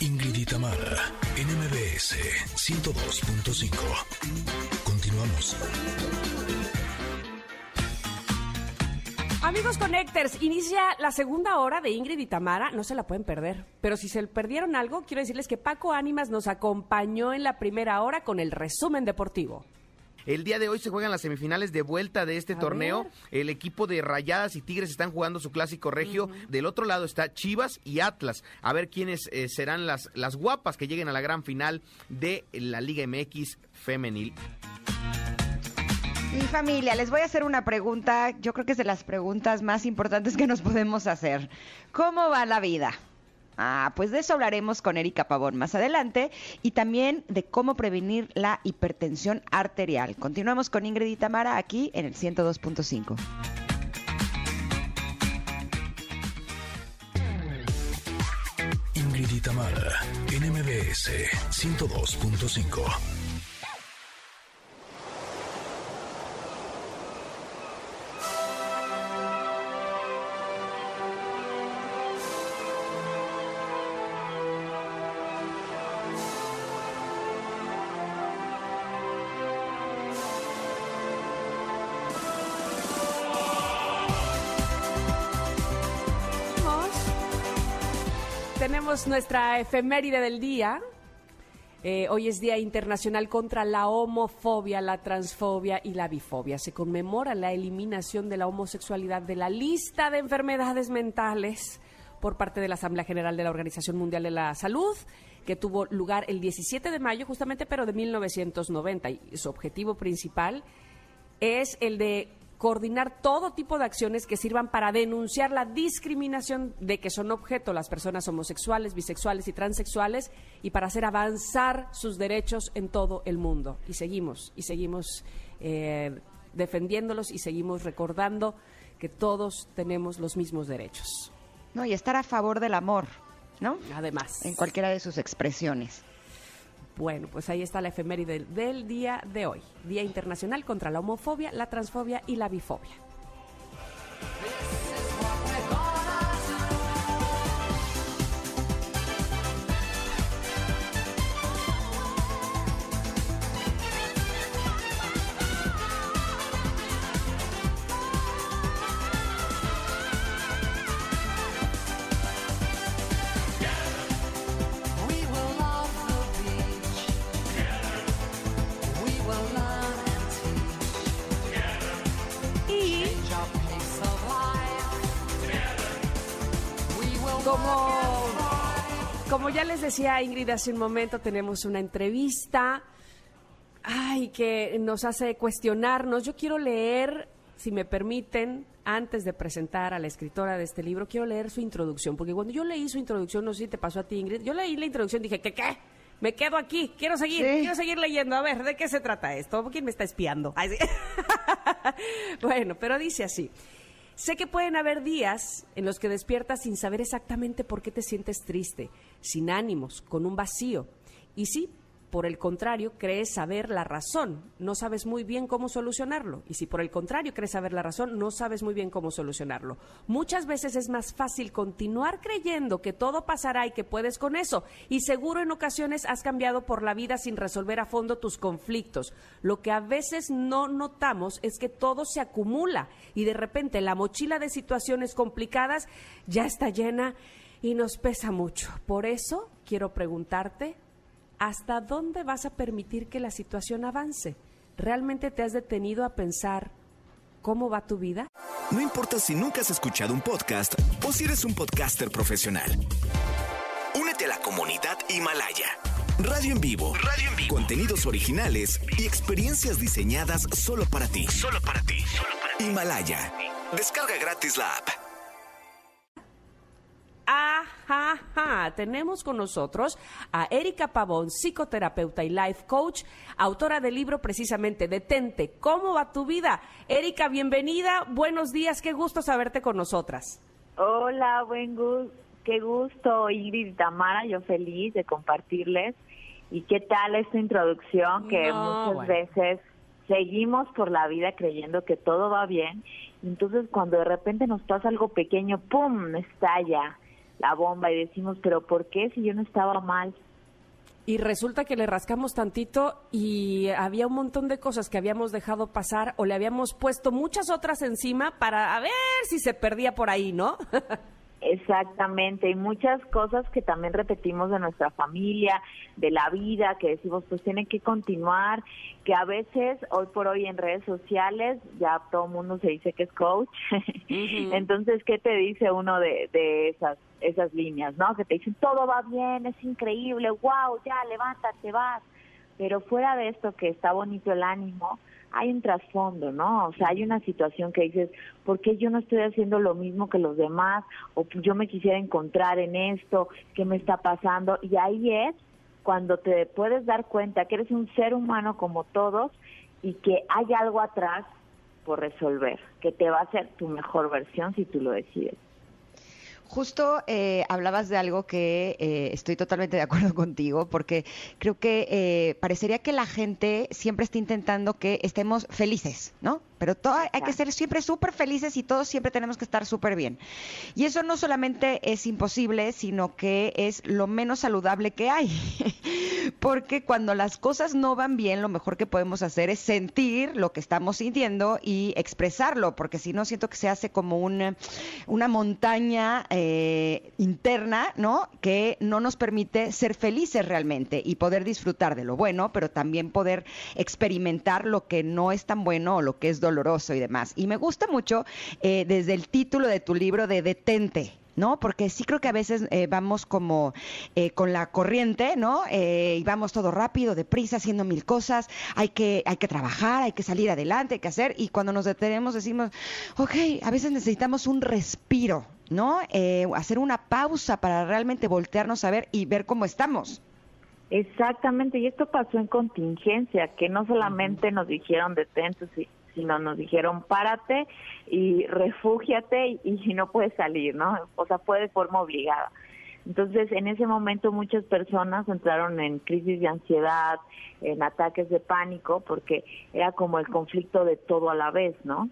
Ingrid y Tamara, NMBS 102.5. Continuamos. Amigos Connectors, inicia la segunda hora de Ingrid y Tamara, no se la pueden perder. Pero si se perdieron algo, quiero decirles que Paco Ánimas nos acompañó en la primera hora con el resumen deportivo. El día de hoy se juegan las semifinales de vuelta de este A torneo. ver. El equipo de Rayadas y Tigres están jugando su clásico regio. Del otro lado está Chivas y Atlas. A ver quiénes eh, serán las, las guapas que lleguen a la gran final de la Liga MX femenil. Y familia, les voy a hacer una pregunta, yo creo que es de las preguntas más importantes que nos podemos hacer. ¿Cómo va la vida? Ah, pues de eso hablaremos con Erika Pavón más adelante y también de cómo prevenir la hipertensión arterial. Continuamos con Ingrid y Tamara aquí en el 102.5. Ingrid y Tamara, NMBS 102.5. Tenemos nuestra efeméride del día. Eh, hoy es Día Internacional contra la Homofobia, la Transfobia y la Bifobia. Se conmemora la eliminación de la homosexualidad de la lista de enfermedades mentales por parte de la Asamblea General de la Organización Mundial de la Salud, que tuvo lugar el 17 de mayo justamente, pero de 1990. Y su objetivo principal es el de coordinar todo tipo de acciones que sirvan para denunciar la discriminación de que son objeto las personas homosexuales, bisexuales y transexuales y para hacer avanzar sus derechos en todo el mundo. Y seguimos, y seguimos eh, defendiéndolos y seguimos recordando que todos tenemos los mismos derechos. No, y estar a favor del amor, ¿no? Además, En cualquiera de sus expresiones. Bueno, pues ahí está la efeméride del, día de hoy, Día Internacional contra la Homofobia, la Transfobia y la Bifobia. Decía Ingrid hace un momento, tenemos una entrevista ay, que nos hace cuestionarnos. Yo quiero leer, si me permiten, antes de presentar a la escritora de este libro, quiero leer su introducción, porque cuando yo leí su introducción, no sé si te pasó a ti, Ingrid, yo leí la introducción y dije, ¿qué qué? Me quedo aquí, quiero seguir, Sí. quiero seguir leyendo. A ver, ¿de qué se trata esto? ¿Quién me está espiando? Ay, sí. bueno, pero dice así. Sé que pueden haber días en los que despiertas sin saber exactamente por qué te sientes triste, sin ánimos, con un vacío. Y sí, por el contrario, crees saber la razón, no sabes muy bien cómo solucionarlo. Y si por el contrario crees saber la razón, no sabes muy bien cómo solucionarlo. Muchas veces es más fácil continuar creyendo que todo pasará y que puedes con eso. Y seguro en ocasiones has cambiado por la vida sin resolver a fondo tus conflictos. Lo que a veces no notamos es que todo se acumula y de repente la mochila de situaciones complicadas ya está llena y nos pesa mucho. Por eso quiero preguntarte, ¿hasta dónde vas a permitir que la situación avance? ¿Realmente te has detenido a pensar cómo va tu vida? No importa si nunca has escuchado un podcast o si eres un podcaster profesional. Únete a la comunidad Himalaya. Radio en vivo. Radio en vivo. Contenidos originales y experiencias diseñadas solo para ti. Solo para ti. Himalaya. Descarga gratis la app. Tenemos con nosotros a Erika Pavón, psicoterapeuta y life coach, autora del libro precisamente Detente, ¿cómo va tu vida? Erika, bienvenida, buenos días, qué gusto saberte con nosotras. Hola, buen gusto. Qué gusto, Ingrid y Tamara. Yo feliz de compartirles. ¿Y qué tal esta introducción que No, muchas bueno. veces seguimos por la vida creyendo que todo va bien? Entonces, cuando de repente nos pasa algo pequeño, ¡pum! estalla la bomba y decimos, pero ¿por qué si yo no estaba mal? Y resulta que le rascamos tantito y había un montón de cosas que habíamos dejado pasar o le habíamos puesto muchas otras encima para a ver si se perdía por ahí, ¿no? Exactamente, y muchas cosas que también repetimos de nuestra familia, de la vida, que decimos pues tiene que continuar, que a veces hoy por hoy en redes sociales ya todo el mundo se dice que es coach, entonces ¿qué te dice uno de, de esas esas líneas, no? Que te dicen todo va bien, es increíble, wow, ya levántate, vas, pero fuera de esto que está bonito el ánimo, hay un trasfondo, ¿no? O sea, hay una situación que dices, ¿por qué yo no estoy haciendo lo mismo que los demás? O yo me quisiera encontrar en esto, ¿qué me está pasando? Y ahí es cuando te puedes dar cuenta que eres un ser humano como todos y que hay algo atrás por resolver, que te va a hacer tu mejor versión si tú lo decides. Justo eh, hablabas de algo que eh, estoy totalmente de acuerdo contigo, porque creo que eh, parecería que la gente siempre está intentando que estemos felices, ¿no? Pero todo, hay que ser siempre súper felices y todos siempre tenemos que estar súper bien. Y eso no solamente es imposible, sino que es lo menos saludable que hay. Porque cuando las cosas no van bien, lo mejor que podemos hacer es sentir lo que estamos sintiendo y expresarlo, porque si no, siento que se hace como una, una montaña eh, interna, ¿no? Que no nos permite ser felices realmente y poder disfrutar de lo bueno, pero también poder experimentar lo que no es tan bueno o lo que es doloroso y demás. Y me gusta mucho eh, desde el título de tu libro de Detente. ¿no? Porque sí creo que a veces eh, vamos como eh, con la corriente, ¿no? Eh, y vamos todo rápido, deprisa, haciendo mil cosas, hay que, hay que trabajar, hay que salir adelante, hay que hacer, y cuando nos detenemos decimos, ok, a veces necesitamos un respiro, ¿no? Eh, hacer una pausa para realmente voltearnos a ver y ver cómo estamos. Exactamente, y esto pasó en contingencia, que no solamente nos dijeron detente, sí, sino nos dijeron párate y refúgiate y, y no puedes salir, ¿no? O sea, fue de forma obligada. Entonces, en ese momento muchas personas entraron en crisis de ansiedad, en ataques de pánico, porque era como el conflicto de todo a la vez, ¿no?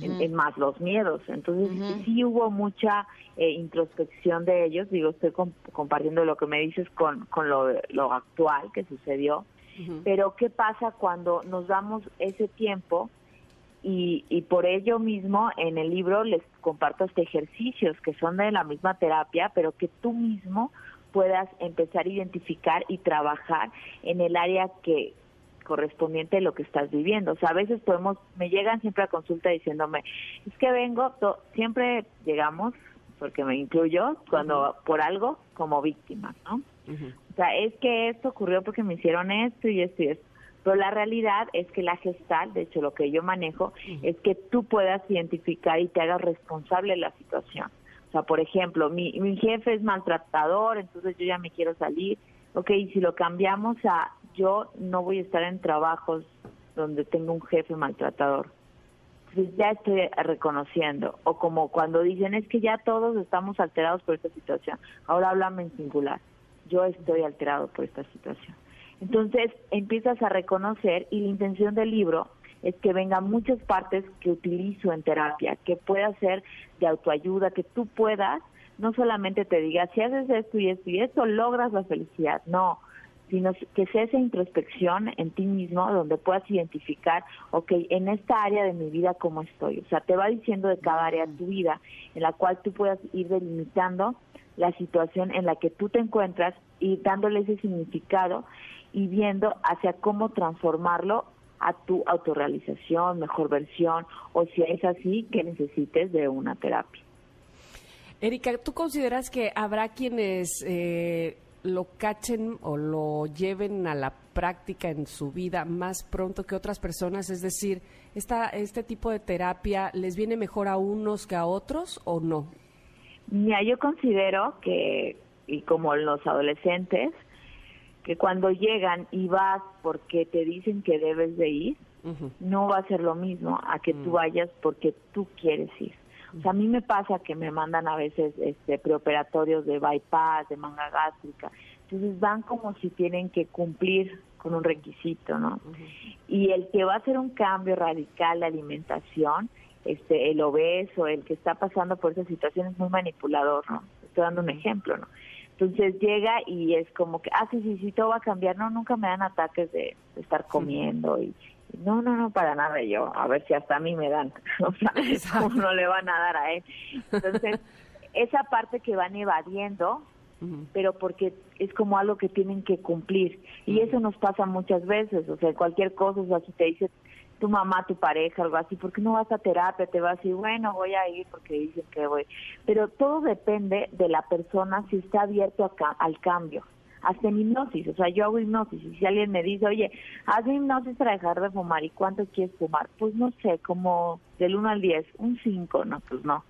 en, en más los miedos. Entonces, sí hubo mucha eh, introspección de ellos. Digo, estoy com- compartiendo lo que me dices con, con lo, lo actual que sucedió. Pero, ¿qué pasa cuando nos damos ese tiempo? Y, y por ello mismo en el libro les comparto este ejercicios que son de la misma terapia, pero que tú mismo puedas empezar a identificar y trabajar en el área que correspondiente a lo que estás viviendo. O sea, a veces podemos, me llegan siempre a consulta diciéndome, es que vengo, to- siempre llegamos, porque me incluyo, cuando por algo como víctima, ¿no? O sea, es que esto ocurrió porque me hicieron esto y esto y esto. Pero la realidad es que la gestal, de hecho lo que yo manejo, es que tú puedas identificar y te hagas responsable de la situación. O sea, por ejemplo, mi, mi jefe es maltratador, entonces yo ya me quiero salir. Ok, y si lo cambiamos a yo no voy a estar en trabajos donde tengo un jefe maltratador. Entonces ya estoy reconociendo. O como cuando dicen es que ya todos estamos alterados por esta situación. Ahora háblame en singular. Yo estoy alterado por esta situación. Entonces empiezas a reconocer y la intención del libro es que vengan muchas partes que utilizo en terapia, que pueda ser de autoayuda, que tú puedas, no solamente te diga, si haces esto y esto y esto, logras la felicidad, no, sino que sea esa introspección en ti mismo donde puedas identificar, ok, en esta área de mi vida, ¿cómo estoy? O sea, te va diciendo de cada área de tu vida en la cual tú puedas ir delimitando la situación en la que tú te encuentras y dándole ese significado y viendo hacia cómo transformarlo a tu autorrealización, mejor versión, o si es así, que necesites de una terapia. Erika, ¿tú consideras que habrá quienes eh, lo cachen o lo lleven a la práctica en su vida más pronto que otras personas? Es decir, esta, ¿este tipo de terapia les viene mejor a unos que a otros o no? Mira, yo considero que, y como los adolescentes, que cuando llegan y vas porque te dicen que debes de ir, no va a ser lo mismo a que tú vayas porque tú quieres ir. O sea, a mí me pasa que me mandan a veces este preoperatorios de bypass, de manga gástrica. Entonces van como si tienen que cumplir con un requisito, ¿no? Y el que va a hacer un cambio radical de alimentación, este el obeso, el que está pasando por esa situación es muy manipulador, ¿no? estoy dando un ejemplo, ¿no? Entonces llega y es como que, ah, sí, sí, sí, todo va a cambiar. No, nunca me dan ataques de, estar comiendo y, no, no, no, para nada. Yo, a ver si hasta a mí me dan. O sea, Exacto. ¿cómo no le van a dar a él? Entonces, esa parte que van evadiendo, pero porque es como algo que tienen que cumplir. Y eso nos pasa muchas veces, o sea, cualquier cosa, o sea, si te dice tu mamá, tu pareja, algo así, ¿por qué no vas a terapia? Te vas a decir, bueno, voy a ir porque dicen que voy. Pero todo depende de la persona si está abierto a ca- al cambio. Hasta en hipnosis, o sea, yo hago hipnosis y si alguien me dice, oye, haz hipnosis para dejar de fumar, ¿y cuánto quieres fumar? Pues no sé, como del 1 al 10, un 5, no, pues no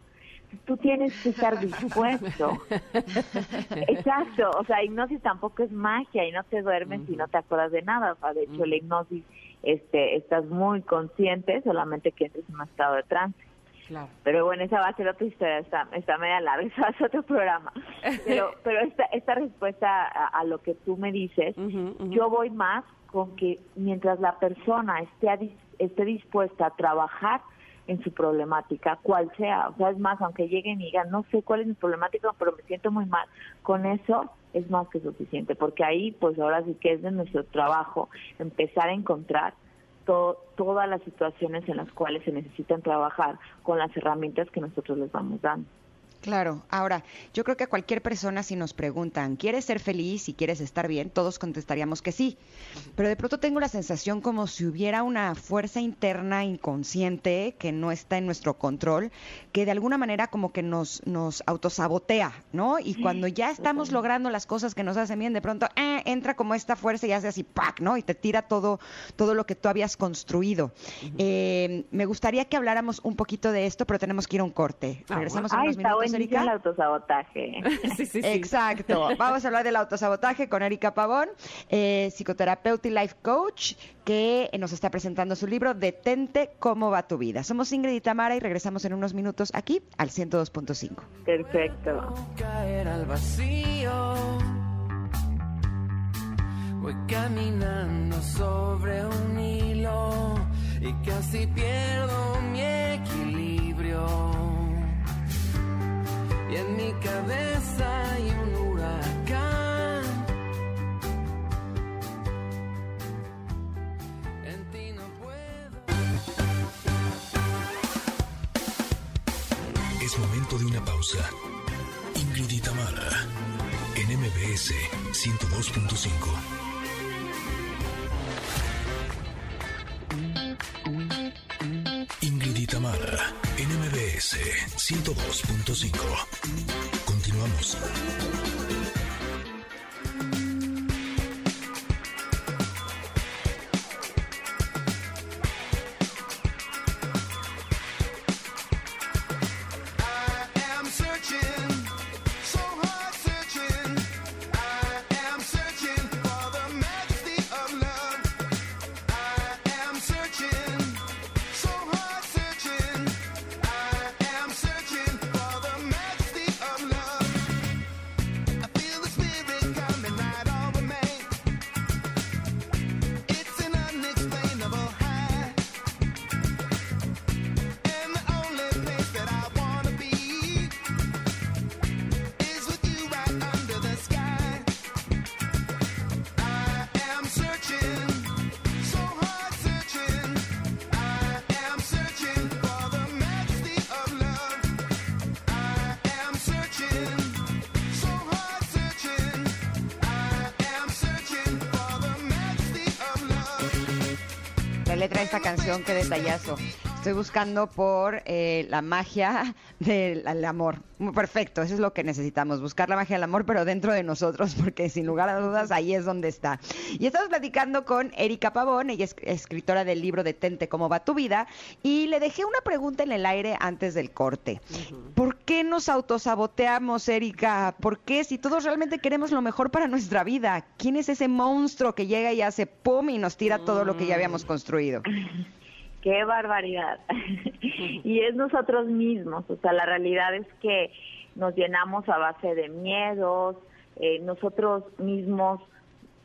tú tienes que estar dispuesto. Exacto, o sea, hipnosis tampoco es magia y no te duermes y no te acuerdas de nada. O sea, de hecho, la hipnosis este, estás muy consciente, solamente que entres en un estado de trance. Claro. Pero bueno, esa va a ser otra historia, está, está media larga, esa va a ser otro programa. Pero, pero esta, esta respuesta a, a lo que tú me dices, Ujú, ujú. yo voy más con que mientras la persona esté, a esté dispuesta a trabajar en su problemática, cual sea, o sea, es más, aunque lleguen y digan, no sé cuál es mi problemática, pero me siento muy mal, con eso es más que suficiente, porque ahí, pues ahora sí que es de nuestro trabajo empezar a encontrar to- todas las situaciones en las cuales se necesitan trabajar con las herramientas que nosotros les vamos dando. Claro, ahora, yo creo que a cualquier persona si nos preguntan, ¿quieres ser feliz y quieres estar bien? Todos contestaríamos que sí. Pero de pronto tengo la sensación como si hubiera una fuerza interna inconsciente que no está en nuestro control, que de alguna manera como que nos, nos autosabotea, ¿no? Y cuando ya estamos logrando las cosas que nos hacen bien, de pronto eh, entra como esta fuerza y hace así, ¡pac! ¿no? Y te tira todo, todo lo que tú habías construido. Eh, me gustaría que habláramos un poquito de esto, pero tenemos que ir a un corte. Ah, Regresamos en Ay, unos minutos, Erika. el autosabotaje. Sí, sí, sí. Exacto. Vamos a hablar del autosabotaje con Erika Pavón, eh, psicoterapeuta y life coach, que nos está presentando su libro Detente cómo va tu vida. Somos Ingrid y Tamara y regresamos en unos minutos aquí al 102.5. Perfecto. caer al vacío. Voy caminando sobre un hilo y casi pierdo mi equilibrio. Y en mi cabeza hay un huracán. En ti no puedo. Es momento de una pausa. Ingrid y en MBS 102.5. Ingrid en MBS 102.5. Continuamos. Letra de esta canción, qué detallazo. Estoy buscando por eh, la magia del amor. Muy Perfecto, eso es lo que necesitamos, buscar la magia del amor, pero dentro de nosotros, porque sin lugar a dudas ahí es donde está. Y estamos platicando con Erika Pavón, ella es escritora del libro Detente cómo va tu vida, y le dejé una pregunta en el aire antes del corte. ¿Por qué nos autosaboteamos, Erika? ¿Por qué si todos realmente queremos lo mejor para nuestra vida? ¿Quién es ese monstruo que llega y hace pum y nos tira todo lo que ya habíamos construido? Qué barbaridad. y es nosotros mismos, o sea, la realidad es que nos llenamos a base de miedos, eh, nosotros mismos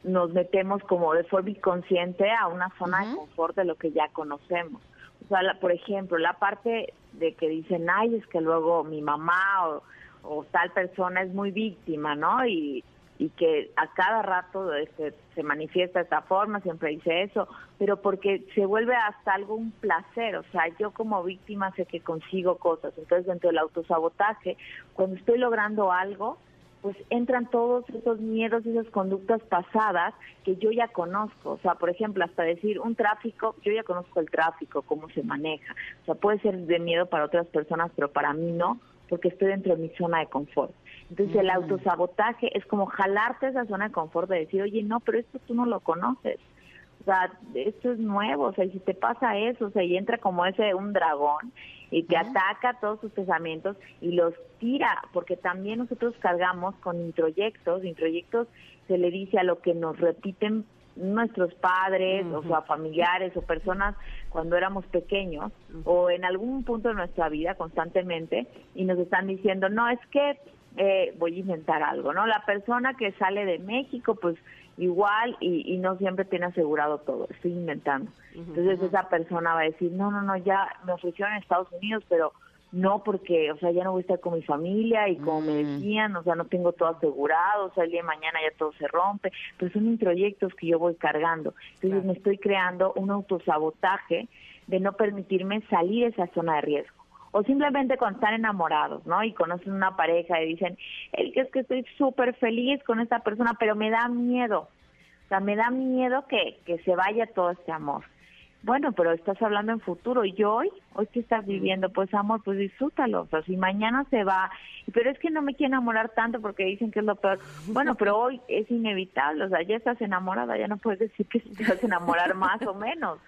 nos metemos como de forma inconsciente a una zona de confort de lo que ya conocemos. O sea, la- por ejemplo, la parte de que dicen, ay, es que luego mi mamá o, o tal persona es muy víctima, ¿no? Y, y que a cada rato este, se manifiesta de esta forma, siempre dice eso, pero porque se vuelve hasta algo un placer, o sea, yo como víctima sé que consigo cosas, entonces dentro del autosabotaje, cuando estoy logrando algo, pues entran todos esos miedos y esas conductas pasadas que yo ya conozco. O sea, por ejemplo, hasta decir un tráfico, yo ya conozco el tráfico, cómo se maneja. O sea, puede ser de miedo para otras personas, pero para mí no, porque estoy dentro de mi zona de confort. Entonces, el autosabotaje es como jalarte esa zona de confort de decir, oye, no, pero esto tú no lo conoces. O sea, esto es nuevo, o sea, y si te pasa eso, o sea, y entra como ese un dragón y te ataca todos tus pensamientos y los tira, porque también nosotros cargamos con introyectos, introyectos se le dice a lo que nos repiten nuestros padres, o sea, familiares o personas cuando éramos pequeños o en algún punto de nuestra vida constantemente y nos están diciendo, no, es que eh, voy a inventar algo, ¿no? La persona que sale de México, pues igual y, y no siempre tiene asegurado todo, estoy inventando. Entonces esa persona va a decir, no, no, no, ya me ofrecieron en Estados Unidos, pero no porque, o sea, ya no voy a estar con mi familia y como me decían, o sea, no tengo todo asegurado, o sea, el día de mañana ya todo se rompe, pero son introyectos que yo voy cargando. Entonces me estoy creando un autosabotaje de no permitirme salir de esa zona de riesgo. O simplemente cuando están enamorados, ¿no? Y conocen una pareja y dicen, el que es que estoy súper feliz con esta persona, pero me da miedo. O sea, me da miedo que, que se vaya todo este amor. Bueno, pero estás hablando en futuro y hoy, hoy que estás viviendo, pues amor, pues disfrútalo. O sea, si mañana se va, pero es que no me quiero enamorar tanto porque dicen que es lo peor. Bueno, pero hoy es inevitable, o sea, ya estás enamorada, ya no puedes decir que te vas a enamorar más o menos.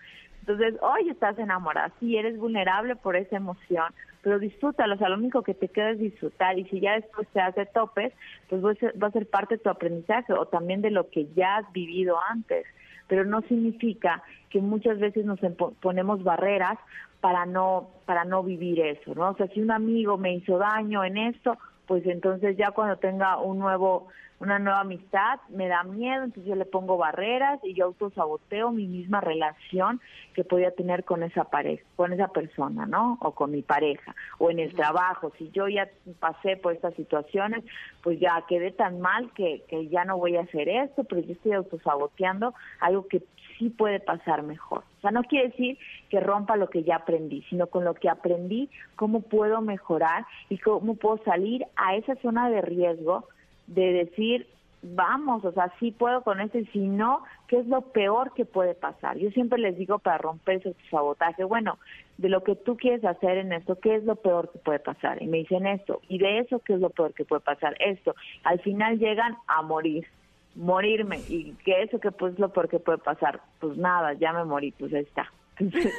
Entonces, hoy estás enamorada, sí, eres vulnerable por esa emoción, pero disfrútalo, o lo único que te queda es disfrutar y si ya después te hace topes, pues va a ser, parte de tu aprendizaje o también de lo que ya has vivido antes pero no significa que muchas veces nos ponemos barreras para no para no vivir eso, ¿no? O sea, si un amigo me hizo daño en esto, pues entonces ya cuando tenga un nuevo una nueva amistad me da miedo, entonces yo le pongo barreras y yo autosaboteo mi misma relación que podía tener con esa pareja, con esa persona, ¿no? O con mi pareja, o en el trabajo. Si yo ya pasé por estas situaciones, pues ya quedé tan mal que, que ya no voy a hacer esto, pero yo estoy autosaboteando algo que sí puede pasar mejor. O sea, no quiere decir que rompa lo que ya aprendí, sino con lo que aprendí, cómo puedo mejorar y cómo puedo salir a esa zona de riesgo de decir, vamos, o sea, sí puedo con esto y si no, ¿qué es lo peor que puede pasar? Yo siempre les digo para romper ese sabotaje, bueno, de lo que tú quieres hacer en esto, ¿qué es lo peor que puede pasar? Y me dicen esto, y de eso, ¿qué es lo peor que puede pasar? Esto, al final llegan a morir morirme y que eso que pues lo peor que puede pasar pues nada ya me morí pues ahí está Entonces,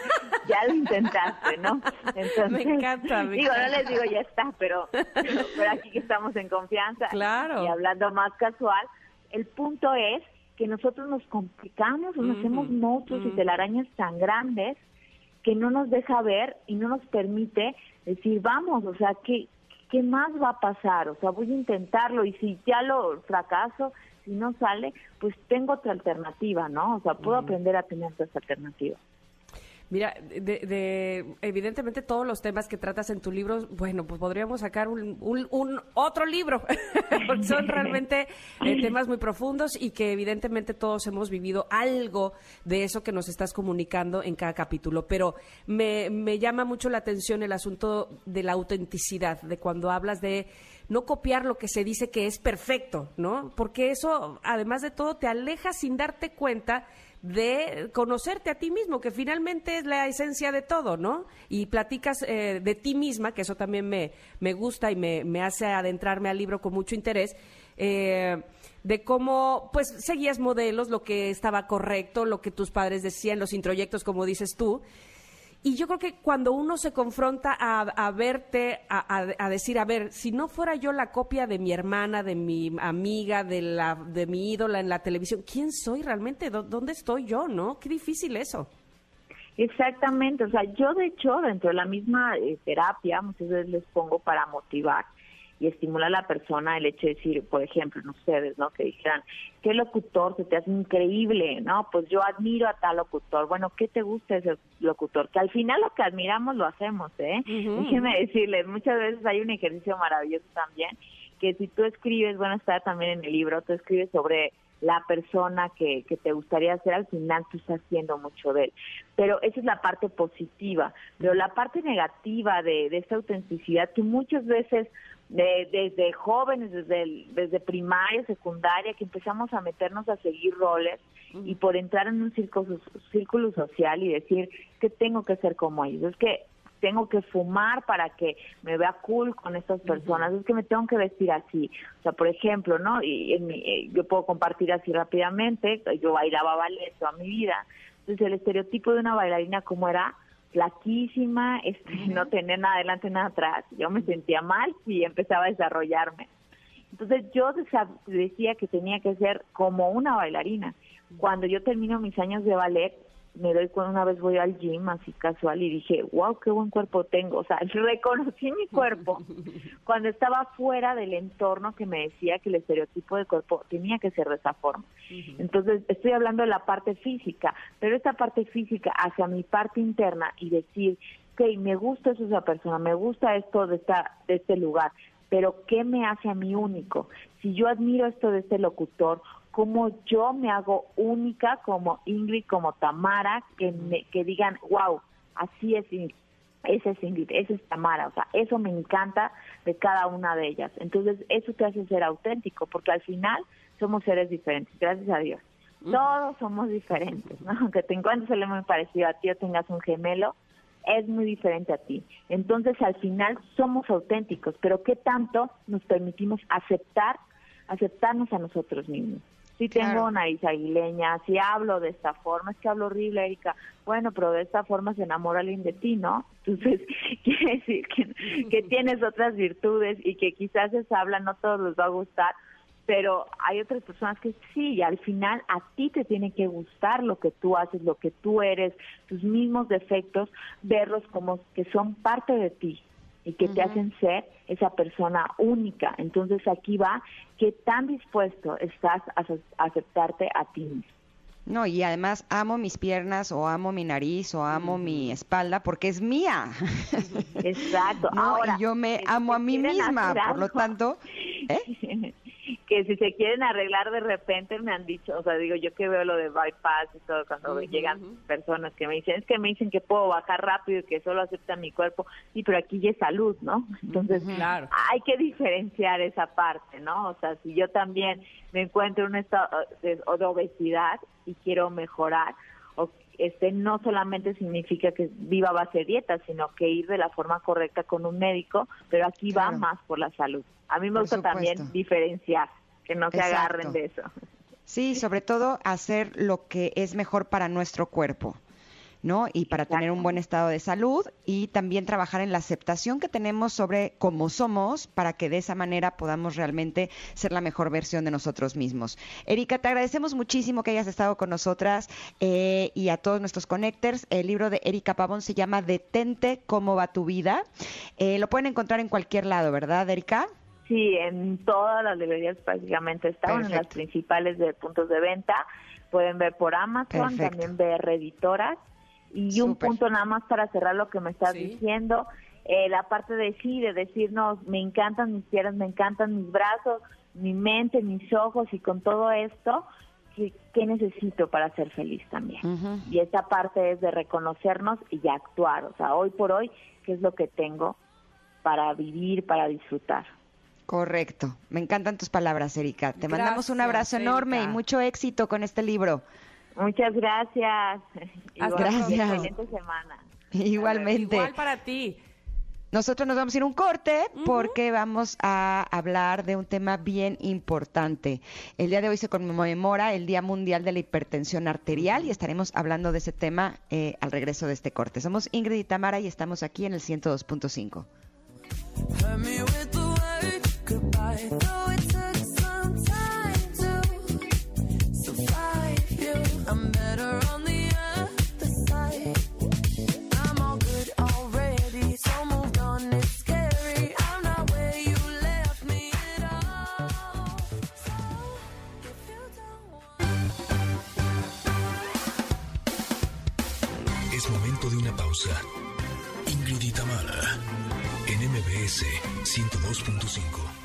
ya lo intentaste no entonces Me encanta, me digo encanta. no les digo ya está pero pero aquí que estamos en confianza Claro. y hablando más casual el punto es que nosotros nos complicamos nos hacemos monstruos y telarañas tan grandes que no nos deja ver y no nos permite decir, vamos, o sea, ¿qué, ¿qué más va a pasar? O sea, voy a intentarlo y si ya lo fracaso, si no sale, pues tengo otra alternativa, ¿no? O sea, puedo aprender a tener otras alternativas. Mira, de, de- evidentemente todos los temas que tratas en tu libro, bueno, pues podríamos sacar un, un- un otro libro, son realmente eh, temas muy profundos y que evidentemente todos hemos vivido algo de eso que nos estás comunicando en cada capítulo. Pero me, me llama mucho la atención el asunto de la autenticidad, de cuando hablas de no copiar lo que se dice que es perfecto, ¿no? Porque eso, además de todo, te aleja sin darte cuenta de conocerte a ti mismo, que finalmente es la esencia de todo, ¿no? Y platicas eh, de ti misma, que eso también me, me gusta y me, me hace adentrarme al libro con mucho interés, eh, de cómo, pues, seguías modelos, lo que estaba correcto, lo que tus padres decían, los introyectos, como dices tú, y yo creo que cuando uno se confronta a, verte, a, a- decir, a ver, si no fuera yo la copia de mi hermana, de mi amiga, de, la, de mi ídola en la televisión, ¿quién soy realmente? ¿Dó- ¿Dónde estoy yo, no? Qué difícil eso. Exactamente, o sea, yo de hecho dentro de la misma eh, terapia muchas veces les pongo para motivar y estimular a la persona el hecho de decir, por ejemplo, en ustedes, ¿no? Que dijeran, ¿qué locutor se te hace increíble? ¿No? Pues yo admiro a tal locutor. Bueno, ¿qué te gusta ese locutor? Que al final lo que admiramos lo hacemos, ¿eh? Déjenme decirles, muchas veces hay un ejercicio maravilloso también, que si tú escribes, bueno, está también en el libro, tú escribes sobre la persona que, que te gustaría ser, al final tú estás haciendo mucho de él. Pero esa es la parte positiva. Pero la parte negativa de, de esta autenticidad, que muchas veces de- desde jóvenes, desde, el- desde primaria, secundaria, que empezamos a meternos a seguir roles y por entrar en un círculo, círculo social y decir que tengo que ser como ellos. Es que tengo que fumar para que me vea cool con estas personas, es que me tengo que vestir así. O sea, por ejemplo, ¿no? Y mi- eh, yo puedo compartir así rápidamente, yo bailaba ballet toda mi vida. Entonces, el estereotipo de una bailarina como era flaquísima, este, no tener nada adelante, nada atrás. Yo me sentía mal y empezaba a desarrollarme. Entonces yo decía que tenía que ser como una bailarina. Cuando yo termino mis años de ballet, me doy cuenta, una vez voy al gym así casual y dije, wow, qué buen cuerpo tengo. O sea, reconocí mi cuerpo cuando estaba fuera del entorno que me decía que el estereotipo de cuerpo tenía que ser de esa forma. Entonces, estoy hablando de la parte física, pero esta parte física hacia mi parte interna y decir, ok, me gusta eso de esa persona, me gusta esto de, esta, de este lugar, pero ¿qué me hace a mí único? Si yo admiro esto de este locutor, ¿cómo yo me hago única como Ingrid, como Tamara, que, me, que digan, wow, así es Ingrid, esa es Ingrid, esa es Tamara, o sea, eso me encanta de cada una de ellas. Entonces, eso te hace ser auténtico, porque al final somos seres diferentes, gracias a Dios. Todos somos diferentes, ¿no? Aunque te encuentres el muy parecido a ti o tengas un gemelo, es muy diferente a ti. Entonces, al final somos auténticos, pero ¿qué tanto nos permitimos aceptar, aceptarnos a nosotros mismos? Si tengo Claro. nariz aguileña, si hablo de esta forma, es que hablo horrible, Erika. Bueno, pero de esta forma se enamora alguien de ti, ¿no? Entonces, quiere decir que, que tienes otras virtudes y que quizás esa habla no todos les va a gustar, pero hay otras personas que sí, y al final a ti te tiene que gustar lo que tú haces, lo que tú eres, tus mismos defectos, verlos como que son parte de ti y que te hacen ser esa persona única. Entonces aquí va, ¿qué tan dispuesto estás a ace- a aceptarte a ti mismo? No, y además amo mis piernas o amo mi nariz o amo mi espalda porque es mía. Exacto. No, Ahora, y yo me si amo a mí misma, por lo tanto, ¿eh? que si se quieren arreglar de repente me han dicho, o sea, digo yo que veo lo de bypass y todo cuando llegan personas que me dicen, es que me dicen que puedo bajar rápido y que solo aceptan mi cuerpo, sí, pero aquí ya es salud, ¿no? Entonces, Claro. hay que diferenciar esa parte, ¿no? O sea, si yo también me encuentro en un estado de, o de obesidad y quiero mejorar, o este no solamente significa que viva a base de dieta, sino que ir de la forma correcta con un médico, pero aquí va más por la salud. A mí me Por gusta supuesto. también diferenciar, que no se Exacto. agarren de eso. Sí, sobre todo hacer lo que es mejor para nuestro cuerpo, ¿no? Y para tener un buen estado de salud y también trabajar en la aceptación que tenemos sobre cómo somos para que de esa manera podamos realmente ser la mejor versión de nosotros mismos. Erika, te agradecemos muchísimo que hayas estado con nosotras eh, y a todos nuestros connectors. El libro de Erika Pavón se llama Detente, cómo va tu vida. Eh, lo pueden encontrar en cualquier lado, ¿verdad, Erika? Sí, en todas las librerías prácticamente está, en las principales de puntos de venta. Pueden ver por Amazon, Perfecto. también ver Editoras. Y un punto nada más para cerrar lo que me estás Sí. diciendo, eh, la parte de sí, de decirnos, me encantan mis piernas, me encantan mis brazos, mi mente, mis ojos y con todo esto, ¿qué, qué necesito para ser feliz también? Y esa parte es de reconocernos y actuar. O sea, hoy por hoy, ¿qué es lo que tengo para vivir, para disfrutar? Correcto. Me encantan tus palabras, Erika. Te mandamos un abrazo enorme y mucho éxito con este libro. Muchas gracias. Igual, Gracias. Excelente semana. Igualmente. Igual para ti. Nosotros nos vamos a ir a un corte porque vamos a hablar de un tema bien importante. El día de hoy se conmemora el Día Mundial de la Hipertensión Arterial y estaremos hablando de ese tema eh, al regreso de este corte. Somos Ingrid y Tamara y estamos aquí en el 102.5. pausa. Ingrid en MBS 102.5.